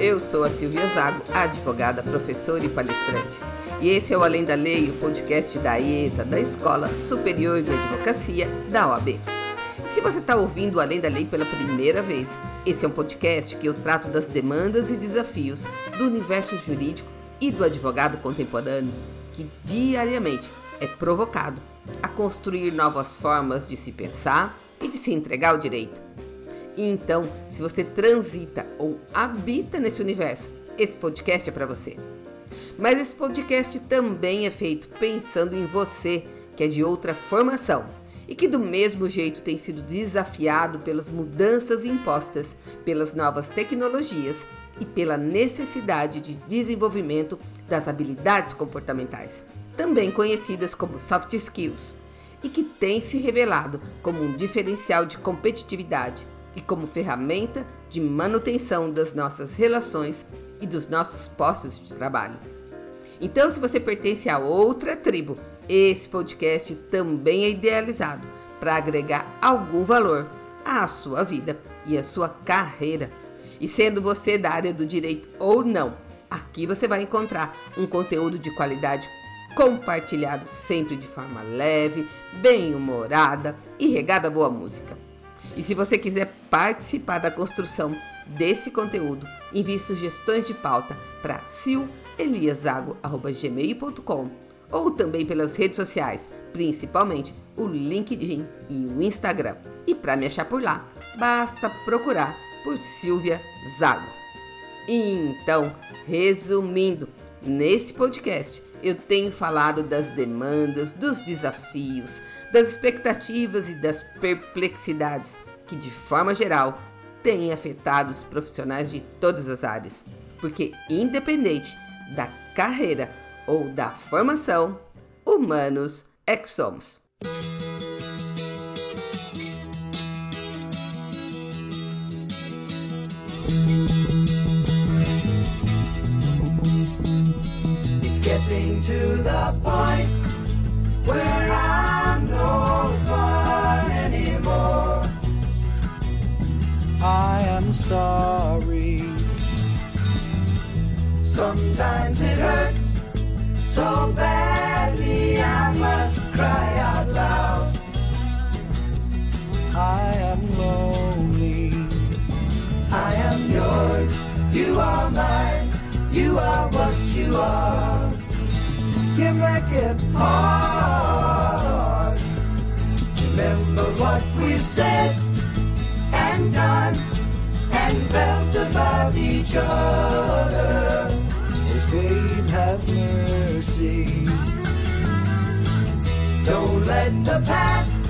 Eu sou a Silvia Zago, advogada, professora e palestrante. E esse é o Além da Lei, o podcast da IESA, da Escola Superior de Advocacia da OAB. Se você está ouvindo o Além da Lei pela primeira vez, esse é um podcast que eu trato das demandas e desafios do universo jurídico e do advogado contemporâneo, que diariamente é provocado a construir novas formas de se pensar e de se entregar ao direito. E então, se você transita ou habita nesse universo, esse podcast é para você. Mas esse podcast também é feito pensando em você, que é de outra formação e que do mesmo jeito tem sido desafiado pelas mudanças impostas pelas novas tecnologias e pela necessidade de desenvolvimento das habilidades comportamentais, também conhecidas como soft skills, e que tem se revelado como um diferencial de competitividade e como ferramenta de manutenção das nossas relações e dos nossos postos de trabalho. Então, se você pertence a outra tribo, esse podcast também é idealizado para agregar algum valor à sua vida e à sua carreira. E sendo você da área do direito ou não, aqui você vai encontrar um conteúdo de qualidade compartilhado sempre de forma leve, bem-humorada e regada a boa música. E se você quiser participar da construção desse conteúdo, envie sugestões de pauta para sileliasago.gmail.com ou também pelas redes sociais, principalmente o LinkedIn e o Instagram. E para me achar por lá, basta procurar por Silvia Zago. Então, resumindo, nesse podcast eu tenho falado das demandas, dos desafios, das expectativas e das perplexidades que, de forma geral, têm afetado os profissionais de todas as áreas. Porque, independente da carreira ou da formação, humanos é que somos. getting to the point where sorry. Sometimes it hurts so badly I must cry out loud. I am lonely. I am yours, you are mine, you are what you are you make it hard. Remember what we've said and done and felt about each other. Oh, babe, have mercy. Don't let the past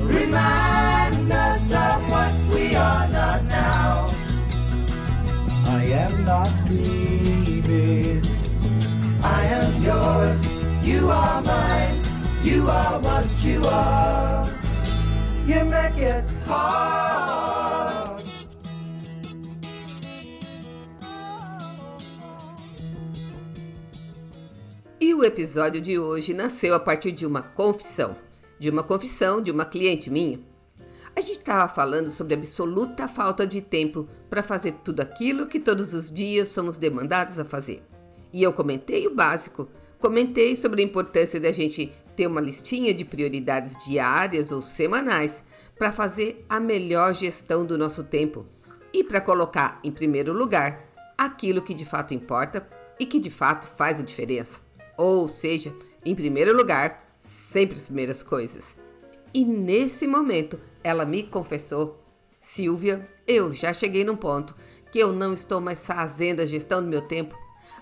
remind us of what we are not now. I am not grieving. I am yours, you are mine, you are what you are. You make it hard. O episódio de hoje nasceu a partir de uma confissão, de uma confissão de uma cliente minha. A gente estava falando sobre a absoluta falta de tempo para fazer tudo aquilo que todos os dias somos demandados a fazer. E eu comentei o básico. Comentei sobre a importância da gente ter uma listinha de prioridades diárias ou semanais para fazer a melhor gestão do nosso tempo e para colocar em primeiro lugar aquilo que de fato importa e que de fato faz a diferença. Ou seja, em primeiro lugar, sempre as primeiras coisas. E nesse momento, ela me confessou: Silvia, eu já cheguei num ponto que eu não estou mais fazendo a gestão do meu tempo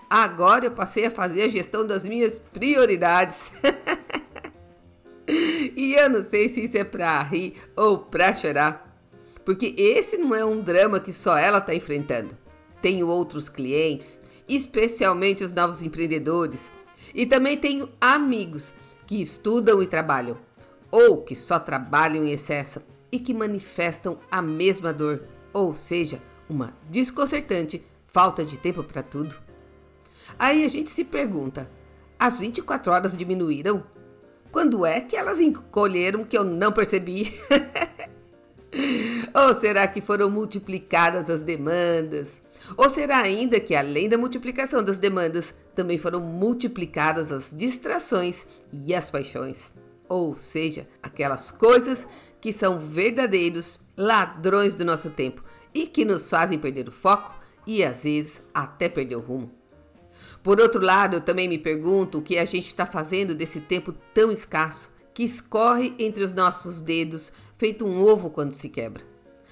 Agora eu passei a fazer a gestão das minhas prioridades. e eu não sei se isso é pra rir ou pra chorar. Porque esse não é um drama que só ela está enfrentando. Tenho outros clientes, especialmente os novos empreendedores. E também tenho amigos que estudam e trabalham, ou que só trabalham em excesso e que manifestam a mesma dor, ou seja, uma desconcertante falta de tempo para tudo. Aí a gente se pergunta: as 24 horas diminuíram? Quando é que elas encolheram que eu não percebi? Ou será que foram multiplicadas as demandas, Ou será ainda que, além da multiplicação das demandas, também foram multiplicadas as distrações e as paixões? Ou seja, aquelas coisas que são verdadeiros ladrões do nosso tempo e que nos fazem perder o foco e às vezes até perder o rumo. Por outro lado, eu também me pergunto o que a gente está fazendo desse tempo tão escasso que escorre entre os nossos dedos, feito um ovo quando se quebra,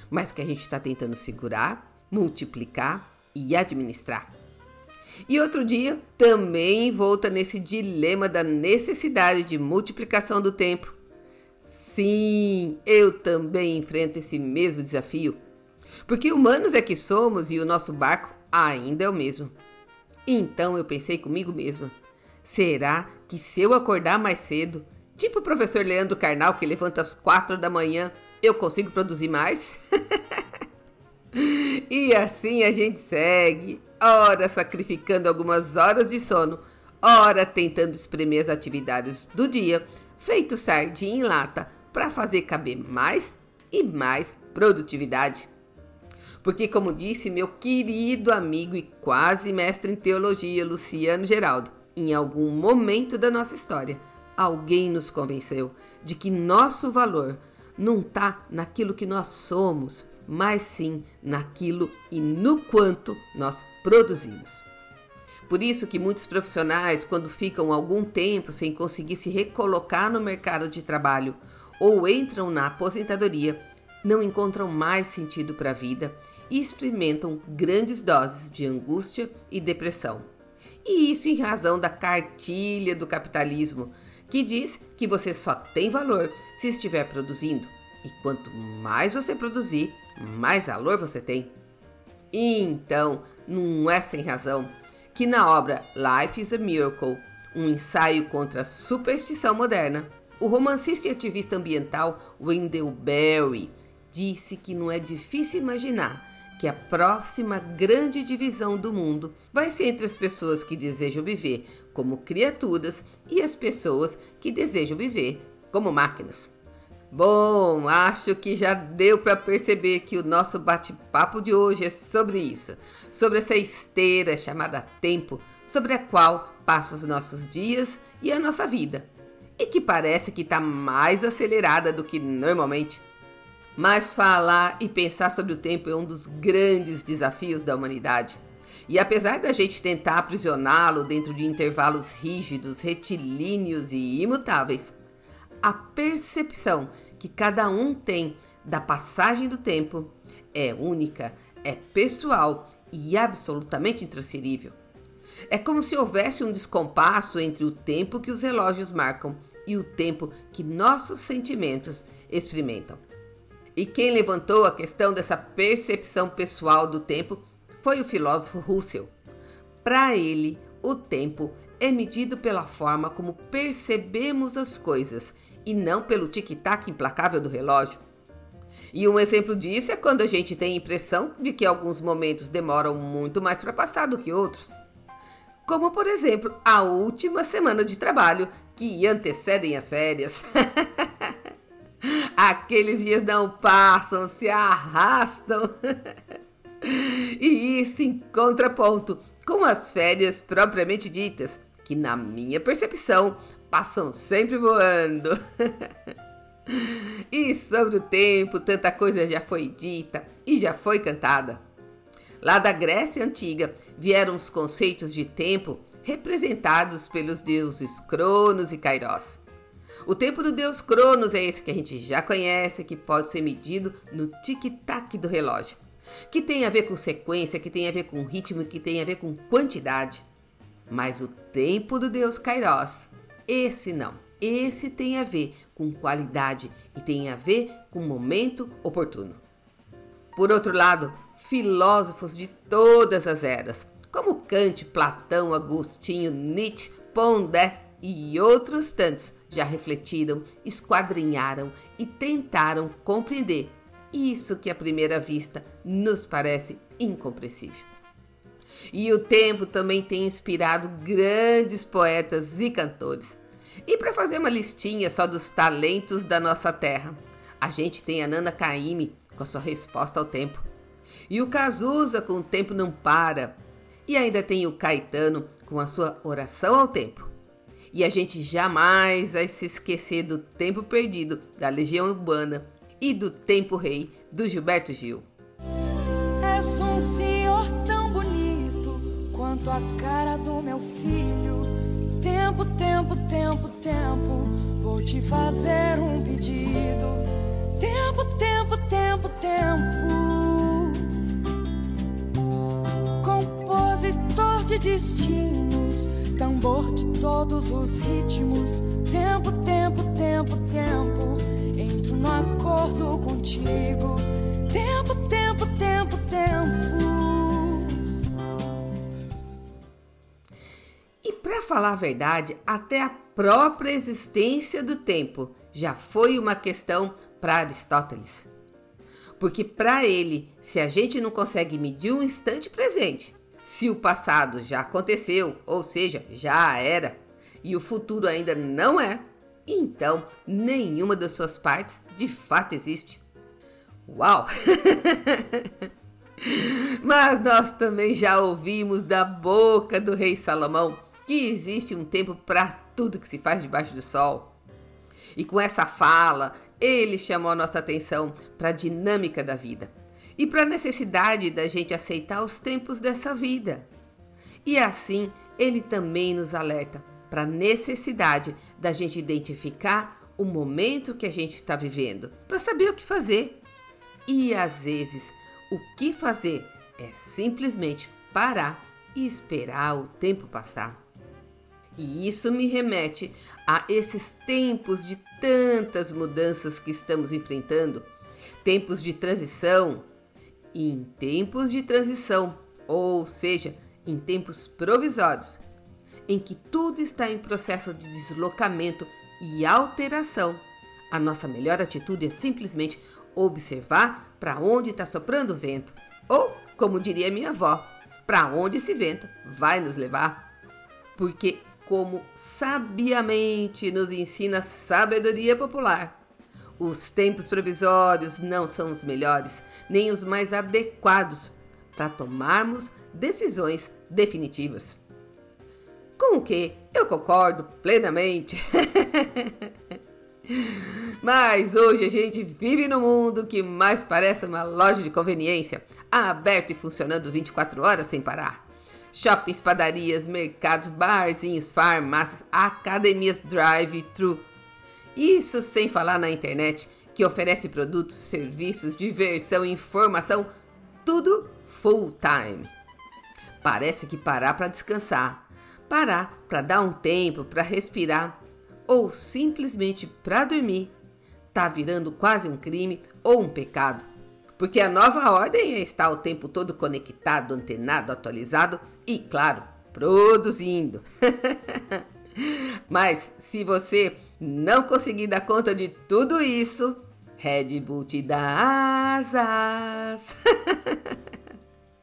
mas que a gente está tentando segurar, multiplicar e administrar. E outro dia, também volta nesse dilema da necessidade de multiplicação do tempo. Sim, eu também enfrento esse mesmo desafio. Porque humanos é que somos e o nosso barco ainda é o mesmo. Então eu pensei comigo mesma: será que se eu acordar mais cedo, Tipo o professor Leandro Carnal, que levanta às quatro da manhã, eu consigo produzir mais? e assim a gente segue, ora sacrificando algumas horas de sono, ora tentando espremer as atividades do dia, feito sardinha em lata, para fazer caber mais e mais produtividade. Porque, como disse meu querido amigo e quase mestre em teologia, Luciano Geraldo, em algum momento da nossa história, alguém nos convenceu de que nosso valor não está naquilo que nós somos, mas sim naquilo e no quanto nós produzimos. Por isso que muitos profissionais, quando ficam algum tempo sem conseguir se recolocar no mercado de trabalho ou entram na aposentadoria, não encontram mais sentido para a vida e experimentam grandes doses de angústia e depressão. E isso em razão da cartilha do capitalismo, que diz que você só tem valor se estiver produzindo. E quanto mais você produzir, mais valor você tem. Então, não é sem razão que na obra Life is a Miracle, um ensaio contra a superstição moderna, o romancista e ativista ambiental Wendell Berry disse que não é difícil imaginar que a próxima grande divisão do mundo vai ser entre as pessoas que desejam viver como criaturas e as pessoas que desejam viver como máquinas. Bom, acho que já deu para perceber que o nosso bate-papo de hoje é sobre isso, sobre essa esteira chamada tempo, sobre a qual passam os nossos dias e a nossa vida, e que parece que está mais acelerada do que normalmente. Mas falar e pensar sobre o tempo é um dos grandes desafios da humanidade. E apesar da gente tentar aprisioná-lo dentro de intervalos rígidos, retilíneos e imutáveis, a percepção que cada um tem da passagem do tempo é única, é pessoal e absolutamente intransferível. É como se houvesse um descompasso entre o tempo que os relógios marcam e o tempo que nossos sentimentos experimentam. E quem levantou a questão dessa percepção pessoal do tempo foi o filósofo Russell. Para ele, o tempo é medido pela forma como percebemos as coisas e não pelo tic-tac implacável do relógio. E um exemplo disso é quando a gente tem a impressão de que alguns momentos demoram muito mais para passar do que outros. Como, por exemplo, a última semana de trabalho que antecedem as férias. Aqueles dias não passam, se arrastam. e isso em contraponto com as férias propriamente ditas, que na minha percepção passam sempre voando. e sobre o tempo, tanta coisa já foi dita e já foi cantada. Lá da Grécia Antiga vieram os conceitos de tempo representados pelos deuses Cronos e Kairos. O tempo do deus Cronos é esse que a gente já conhece, que pode ser medido no tic-tac do relógio, que tem a ver com sequência, que tem a ver com ritmo, que tem a ver com quantidade. Mas o tempo do deus Kairos, esse não. Esse tem a ver com qualidade e tem a ver com momento oportuno. Por outro lado, filósofos de todas as eras, como Kant, Platão, Agostinho, Nietzsche, Pondé e outros tantos, já refletiram, esquadrinharam e tentaram compreender isso que à primeira vista nos parece incompreensível. E o tempo também tem inspirado grandes poetas e cantores. E para fazer uma listinha só dos talentos da nossa terra, a gente tem a Nana Caymmi com a sua resposta ao tempo. E o Cazuza com o tempo não para. E ainda tem o Caetano com a sua oração ao tempo. E a gente jamais vai se esquecer do tempo perdido da Legião Urbana e do tempo rei do Gilberto Gil. Quanto a cara do meu filho. Tempo, tempo, tempo, tempo, vou te fazer um pedido. Tempo, tempo, tempo, tempo. Compositor de destinos, tambor de todos os ritmos. Tempo, tempo, tempo, tempo. Entro no acordo contigo. Tempo, tempo, tempo, tempo. Falar a verdade, até a própria existência do tempo já foi uma questão para Aristóteles. Porque para ele, se a gente não consegue medir um instante presente, se o passado já aconteceu, ou seja, já era, e o futuro ainda não é, então nenhuma das suas partes de fato existe. Uau! Mas nós também já ouvimos da boca do rei Salomão que existe um tempo para tudo que se faz debaixo do sol. E com essa fala, ele chamou a nossa atenção para a dinâmica da vida e para a necessidade da gente aceitar os tempos dessa vida. E assim, ele também nos alerta para a necessidade da gente identificar o momento que a gente está vivendo, para saber o que fazer. E às vezes, o que fazer é simplesmente parar e esperar o tempo passar. E isso me remete a esses tempos de tantas mudanças que estamos enfrentando, tempos de transição, e em tempos de transição, ou seja, em tempos provisórios, em que tudo está em processo de deslocamento e alteração, a nossa melhor atitude é simplesmente observar para onde está soprando o vento, ou, como diria minha avó, para onde esse vento vai nos levar. Porque como sabiamente nos ensina a sabedoria popular. Os tempos provisórios não são os melhores, nem os mais adequados para tomarmos decisões definitivas. Com o que eu concordo plenamente. Mas hoje a gente vive no mundo que mais parece uma loja de conveniência, aberto e funcionando 24 horas sem parar shoppings, padarias, mercados, barzinhos, farmácias, academias drive-thru. Isso sem falar na internet, que oferece produtos, serviços, diversão, informação, tudo full time. Parece que parar para descansar, parar para dar um tempo para respirar ou simplesmente para dormir tá virando quase um crime ou um pecado. Porque a nova ordem é estar o tempo todo conectado, antenado, atualizado e, claro, produzindo. Mas se você não conseguir dar conta de tudo isso, Red Bull te dá asas.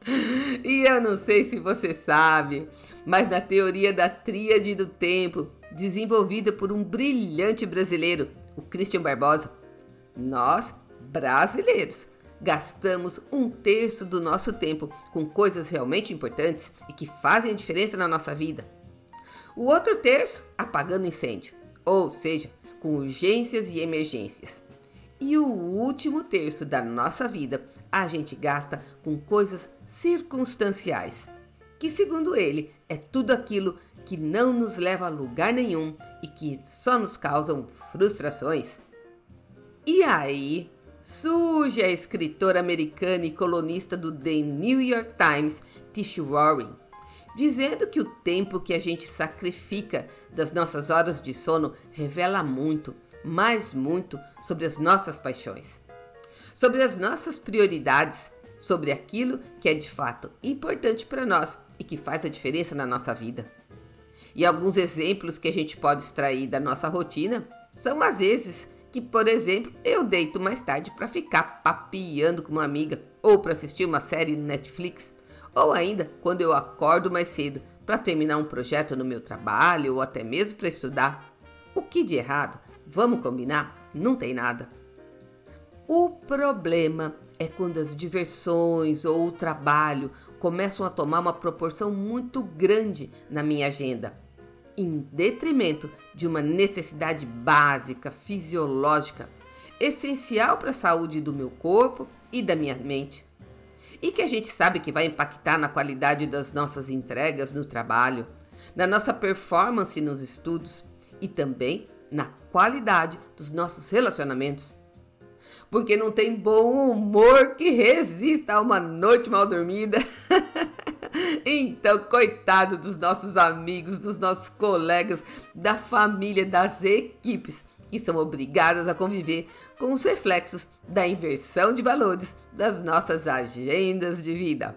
e eu não sei se você sabe, mas na teoria da tríade do tempo, desenvolvida por um brilhante brasileiro, o Christian Barbosa, nós, brasileiros, gastamos um terço do nosso tempo com coisas realmente importantes e que fazem diferença na nossa vida. O outro terço apagando incêndio, ou seja, com urgências e emergências. E o último terço da nossa vida a gente gasta com coisas circunstanciais, que, segundo ele, é tudo aquilo que não nos leva a lugar nenhum e que só nos causam frustrações. E aí, surge a escritora americana e colunista do The New York Times, Tish Warren, dizendo que o tempo que a gente sacrifica das nossas horas de sono revela muito, mais muito, sobre as nossas paixões, sobre as nossas prioridades, sobre aquilo que é de fato importante para nós e que faz a diferença na nossa vida. E alguns exemplos que a gente pode extrair da nossa rotina são às vezes que, por exemplo, eu deito mais tarde para ficar papiando com uma amiga ou para assistir uma série no Netflix, ou ainda quando eu acordo mais cedo para terminar um projeto no meu trabalho ou até mesmo para estudar. O que de errado? Vamos combinar? Não tem nada. O problema é quando as diversões ou o trabalho começam a tomar uma proporção muito grande na minha agenda, em detrimento de uma necessidade básica, fisiológica, essencial para a saúde do meu corpo e da minha mente. E que a gente sabe que vai impactar na qualidade das nossas entregas no trabalho, na nossa performance nos estudos e também na qualidade dos nossos relacionamentos porque não tem bom humor que resista a uma noite mal dormida. então, coitado dos nossos amigos, dos nossos colegas, da família, das equipes que são obrigadas a conviver com os reflexos da inversão de valores das nossas agendas de vida.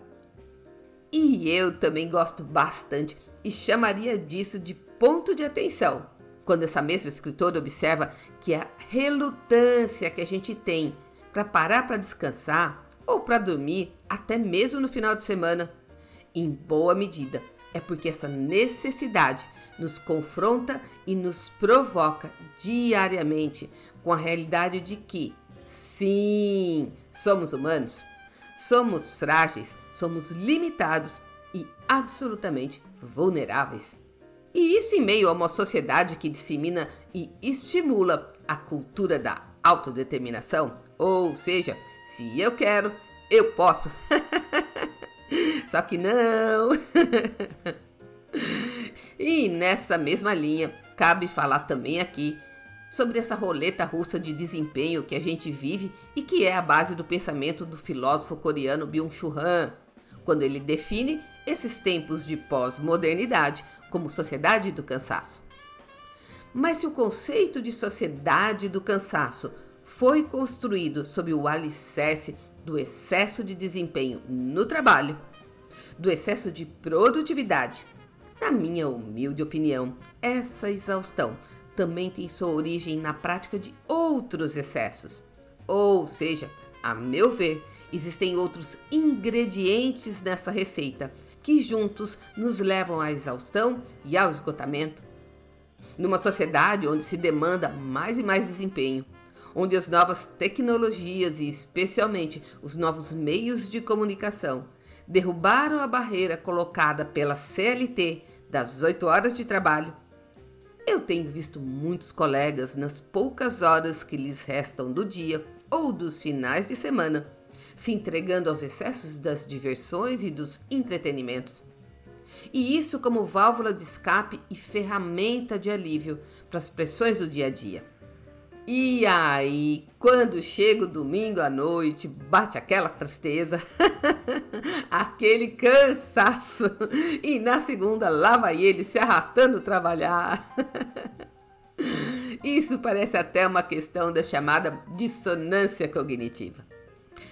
E eu também gosto bastante e chamaria disso de ponto de atenção quando essa mesma escritora observa que a relutância que a gente tem para parar para descansar ou para dormir, até mesmo no final de semana, em boa medida, é porque essa necessidade nos confronta e nos provoca diariamente com a realidade de que, sim, somos humanos, somos frágeis, somos limitados e absolutamente vulneráveis. E isso em meio a uma sociedade que dissemina e estimula a cultura da autodeterminação, ou seja, se eu quero, eu posso. Só que não. e nessa mesma linha, cabe falar também aqui sobre essa roleta russa de desempenho que a gente vive e que é a base do pensamento do filósofo coreano Byung-Chul Han, quando ele define esses tempos de pós-modernidade como sociedade do cansaço. Mas se o conceito de sociedade do cansaço foi construído sob o alicerce do excesso de desempenho no trabalho, do excesso de produtividade, na minha humilde opinião, essa exaustão também tem sua origem na prática de outros excessos. Ou seja, a meu ver, existem outros ingredientes nessa receita que juntos nos levam à exaustão e ao esgotamento. Numa sociedade onde se demanda mais e mais desempenho, onde as novas tecnologias e especialmente os novos meios de comunicação derrubaram a barreira colocada pela CLT das 8 horas de trabalho, eu tenho visto muitos colegas nas poucas horas que lhes restam do dia ou dos finais de semana se entregando aos excessos das diversões e dos entretenimentos. E isso como válvula de escape e ferramenta de alívio para as pressões do dia a dia. E aí, quando chega o domingo à noite, bate aquela tristeza, aquele cansaço, e na segunda lá vai ele se arrastando trabalhar. Isso parece até uma questão da chamada dissonância cognitiva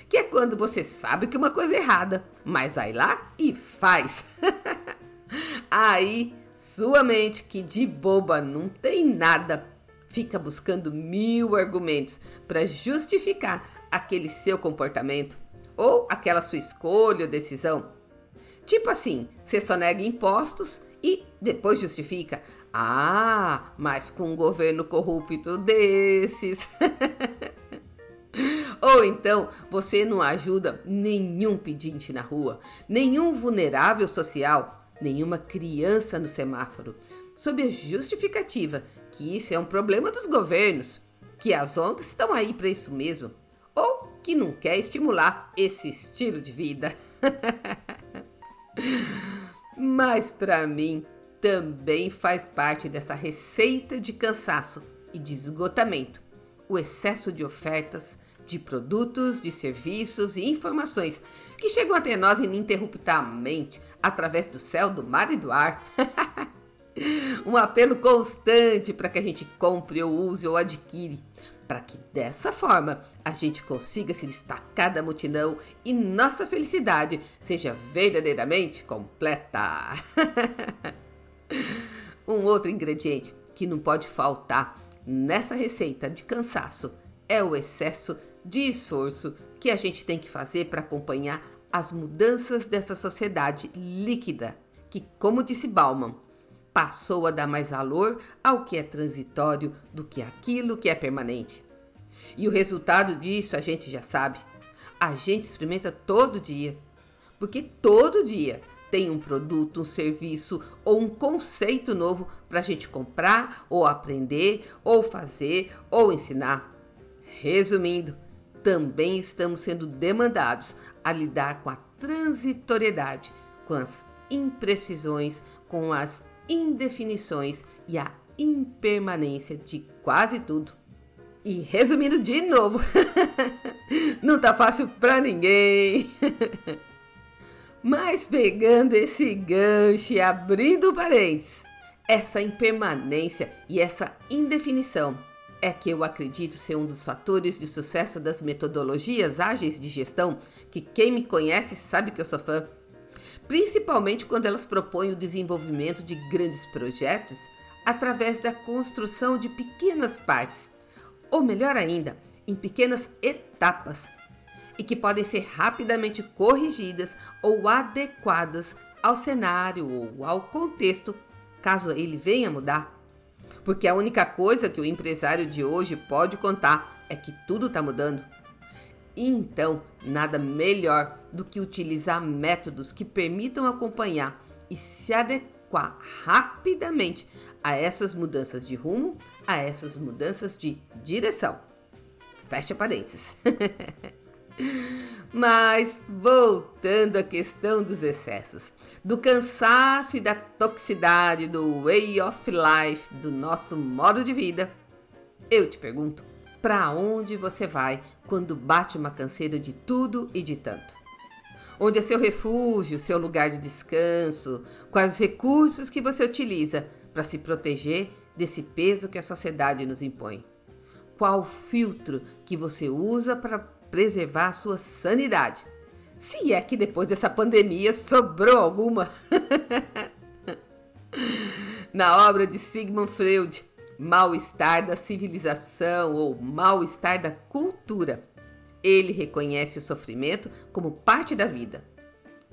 que é quando você sabe que uma coisa é errada, mas vai lá e faz. Aí, sua mente, que de boba não tem nada, fica buscando mil argumentos para justificar aquele seu comportamento ou aquela sua escolha ou decisão. Tipo assim, você só nega impostos e depois justifica. Ah, mas com um governo corrupto desses. Ou então você não ajuda nenhum pedinte na rua, nenhum vulnerável social, nenhuma criança no semáforo, sob a justificativa que isso é um problema dos governos, que as ONGs estão aí para isso mesmo, ou que não quer estimular esse estilo de vida. Mas para mim também faz parte dessa receita de cansaço e de esgotamento o excesso de ofertas, de produtos, de serviços e informações que chegam até nós ininterruptamente através do céu, do mar e do ar. um apelo constante para que a gente compre ou use ou adquire, para que dessa forma a gente consiga se destacar da multidão e nossa felicidade seja verdadeiramente completa. um outro ingrediente que não pode faltar nessa receita de cansaço é o excesso de esforço que a gente tem que fazer para acompanhar as mudanças dessa sociedade líquida, que, como disse Bauman, passou a dar mais valor ao que é transitório do que aquilo que é permanente. E o resultado disso a gente já sabe. A gente experimenta todo dia. Porque todo dia tem um produto, um serviço ou um conceito novo para a gente comprar, ou aprender, ou fazer, ou ensinar. Resumindo, também estamos sendo demandados a lidar com a transitoriedade, com as imprecisões, com as indefinições e a impermanência de quase tudo. E resumindo de novo, não tá fácil para ninguém. Mas pegando esse gancho e abrindo parênteses, essa impermanência e essa indefinição é que eu acredito ser um dos fatores de sucesso das metodologias ágeis de gestão, que quem me conhece sabe que eu sou fã. Principalmente quando elas propõem o desenvolvimento de grandes projetos através da construção de pequenas partes, ou melhor ainda, em pequenas etapas e que podem ser rapidamente corrigidas ou adequadas ao cenário ou ao contexto, caso ele venha mudar. Porque a única coisa que o empresário de hoje pode contar é que tudo está mudando. Então, nada melhor do que utilizar métodos que permitam acompanhar e se adequar rapidamente a essas mudanças de rumo, a essas mudanças de direção. Fecha parênteses. Mas voltando à questão dos excessos, do cansaço e da toxicidade do way of life, do nosso modo de vida, eu te pergunto: para onde você vai quando bate uma canseira de tudo e de tanto? Onde é seu refúgio, seu lugar de descanso? Quais os recursos que você utiliza para se proteger desse peso que a sociedade nos impõe? Qual filtro que você usa para preservar a sua sanidade. Se é que depois dessa pandemia sobrou alguma. Na obra de Sigmund Freud, Mal-estar da civilização ou mal-estar da cultura, ele reconhece o sofrimento como parte da vida.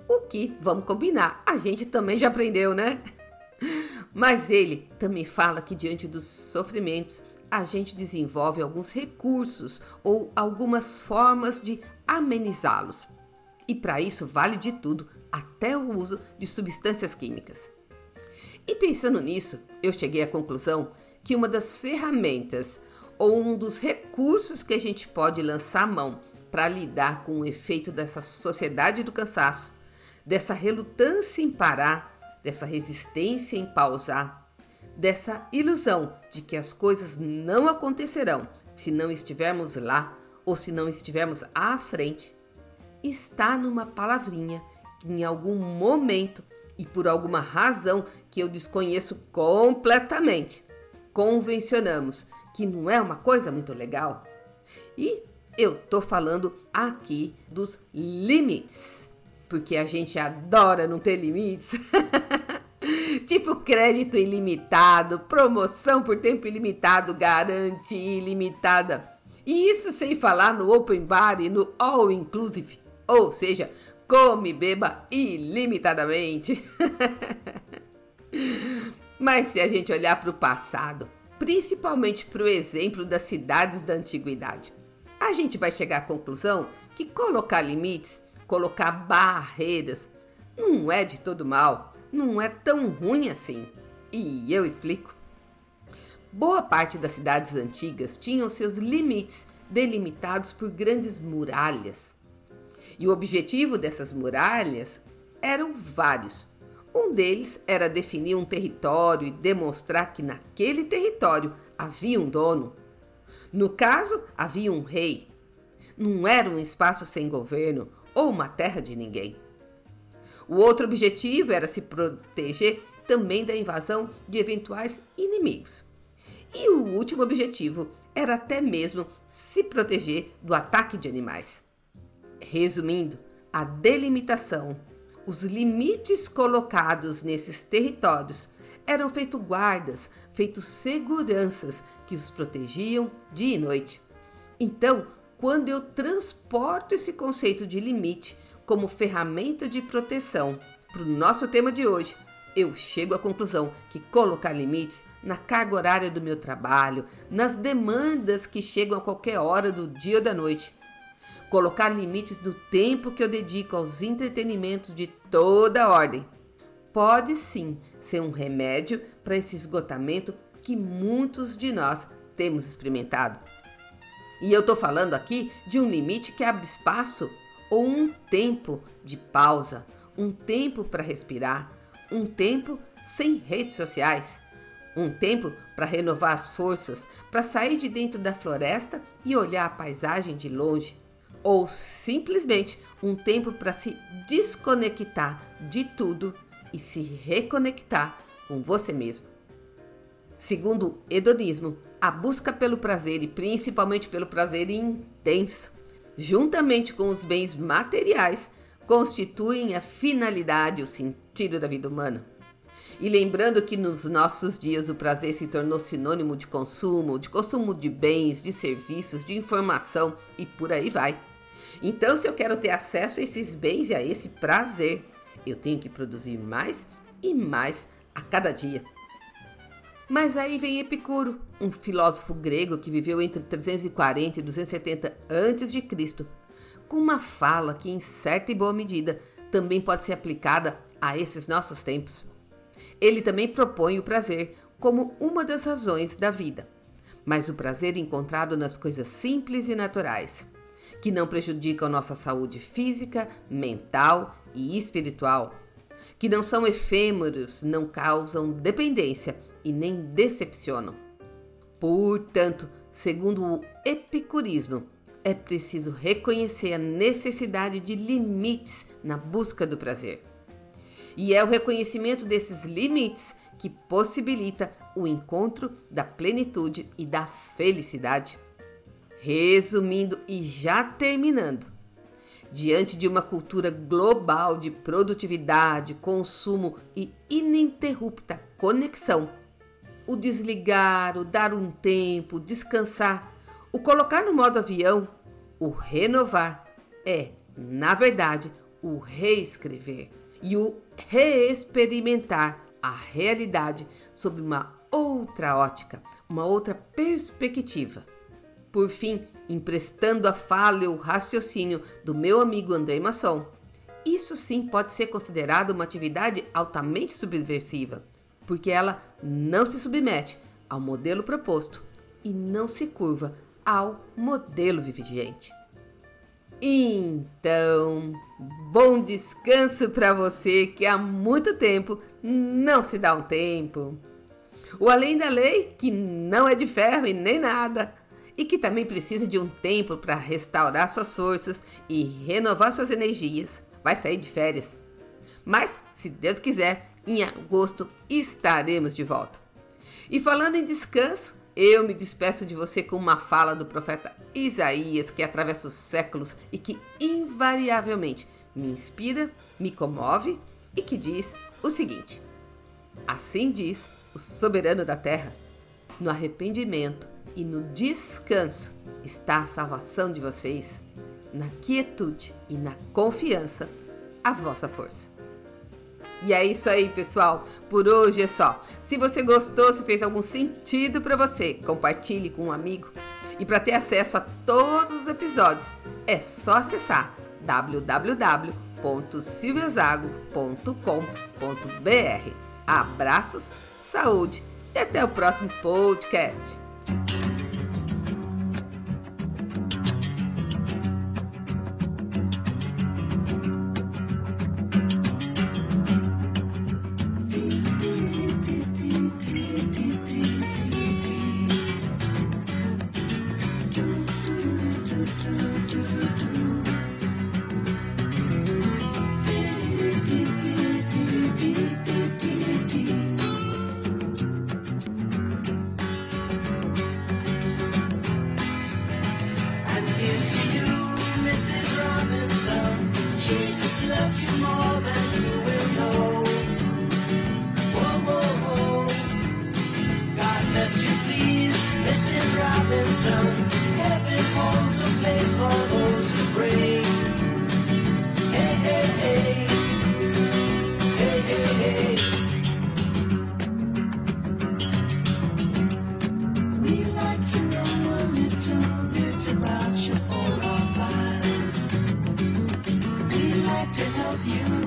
O que, vamos combinar, a gente também já aprendeu, né? Mas ele também fala que diante dos sofrimentos a gente desenvolve alguns recursos ou algumas formas de amenizá-los. E para isso vale de tudo, até o uso de substâncias químicas. E pensando nisso, eu cheguei à conclusão que uma das ferramentas ou um dos recursos que a gente pode lançar mão para lidar com o efeito dessa sociedade do cansaço, dessa relutância em parar, dessa resistência em pausar, dessa ilusão de que as coisas não acontecerão se não estivermos lá ou se não estivermos à frente, está numa palavrinha que em algum momento e por alguma razão que eu desconheço completamente, convencionamos que não é uma coisa muito legal. E eu tô falando aqui dos limites, porque a gente adora não ter limites. tipo crédito ilimitado, promoção por tempo ilimitado, garante ilimitada. E isso sem falar no open bar e no all inclusive, ou seja, come beba ilimitadamente. Mas se a gente olhar para o passado, principalmente para o exemplo das cidades da antiguidade, a gente vai chegar à conclusão que colocar limites, colocar barreiras, não é de todo mal não é tão ruim assim. E eu explico. Boa parte das cidades antigas tinham seus limites delimitados por grandes muralhas. E o objetivo dessas muralhas eram vários. Um deles era definir um território e demonstrar que naquele território havia um dono. No caso, havia um rei. Não era um espaço sem governo ou uma terra de ninguém. O outro objetivo era se proteger também da invasão de eventuais inimigos. E o último objetivo era até mesmo se proteger do ataque de animais. Resumindo, a delimitação, os limites colocados nesses territórios eram feitos guardas, feitos seguranças que os protegiam dia e noite. Então, quando eu transporto esse conceito de limite como ferramenta de proteção para o nosso tema de hoje, eu chego à conclusão que colocar limites na carga horária do meu trabalho, nas demandas que chegam a qualquer hora do dia ou da noite. Colocar limites no tempo que eu dedico aos entretenimentos de toda ordem. Pode sim ser um remédio para esse esgotamento que muitos de nós temos experimentado. E eu estou falando aqui de um limite que abre espaço ou um tempo de pausa, um tempo para respirar, um tempo sem redes sociais, um tempo para renovar as forças, para sair de dentro da floresta e olhar a paisagem de longe, ou simplesmente um tempo para se desconectar de tudo e se reconectar com você mesmo. Segundo o hedonismo, a busca pelo prazer e principalmente pelo prazer intenso, juntamente com os bens materiais, constituem a finalidade, o sentido da vida humana. E lembrando que nos nossos dias o prazer se tornou sinônimo de consumo, de consumo de bens, de serviços, de informação e por aí vai. Então, se eu quero ter acesso a esses bens e a esse prazer, eu tenho que produzir mais e mais a cada dia. Mas aí vem Epicuro, um filósofo grego que viveu entre 340 e 270 a.C., com uma fala que, em certa e boa medida, também pode ser aplicada a esses nossos tempos. Ele também propõe o prazer como uma das razões da vida, mas o prazer encontrado nas coisas simples e naturais, que não prejudicam nossa saúde física, mental e espiritual, que não são efêmeros, não causam dependência e nem decepcionam. Portanto, segundo o epicurismo, é preciso reconhecer a necessidade de limites na busca do prazer. E é o reconhecimento desses limites que possibilita o encontro da plenitude e da felicidade. Resumindo e já terminando, diante de uma cultura global de produtividade, consumo e ininterrupta conexão, o desligar, o dar um tempo, descansar, o colocar no modo avião, o renovar é, na verdade, o reescrever e o reexperimentar a realidade sob uma outra ótica, uma outra perspectiva. Por fim, emprestando a fala e o raciocínio do meu amigo André Masson, isso sim pode ser considerado uma atividade altamente subversiva porque ela não se submete ao modelo proposto e não se curva ao modelo vigente. Então, bom descanso para você que há muito tempo não se dá um tempo. O além da lei, que não é de ferro e nem nada, e que também precisa de um tempo para restaurar suas forças e renovar suas energias, vai sair de férias. Mas, se Deus quiser, em agosto estaremos de volta. E falando em descanso, eu me despeço de você com uma fala do profeta Isaías que atravessa os séculos e que invariavelmente me inspira, me comove e que diz o seguinte: Assim diz o soberano da terra: no arrependimento e no descanso está a salvação de vocês, na quietude e na confiança, a vossa força. E é isso aí, pessoal. Por hoje é só. Se você gostou, se fez algum sentido para você, compartilhe com um amigo. E para ter acesso a todos os episódios, é só acessar www.silviazago.com.br. Abraços, saúde e até o próximo podcast.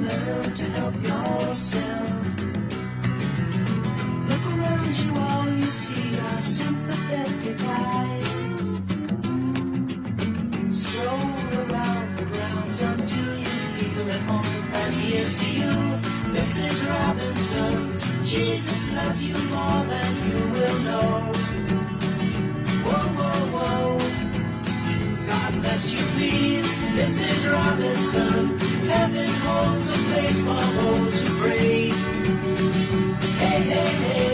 to help yourself. Look around you, all you see are sympathetic eyes. Stroll around the grounds until you feel at home. And here's to you, Mrs. Robinson. Jesus loves you more than you will know. Bless you, please. Mrs. Robinson. Heaven holds a place for those who pray. Hey, hey. Hey,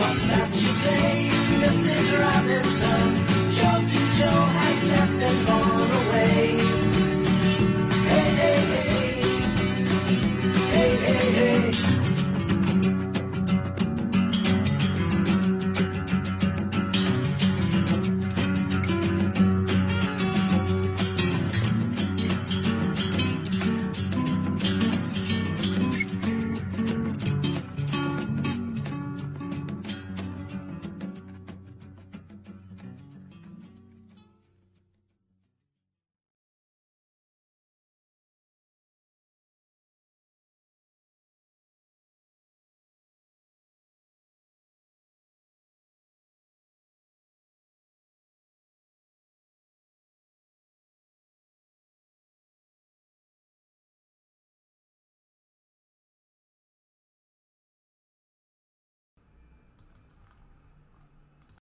What's that you say, Mrs. Robinson?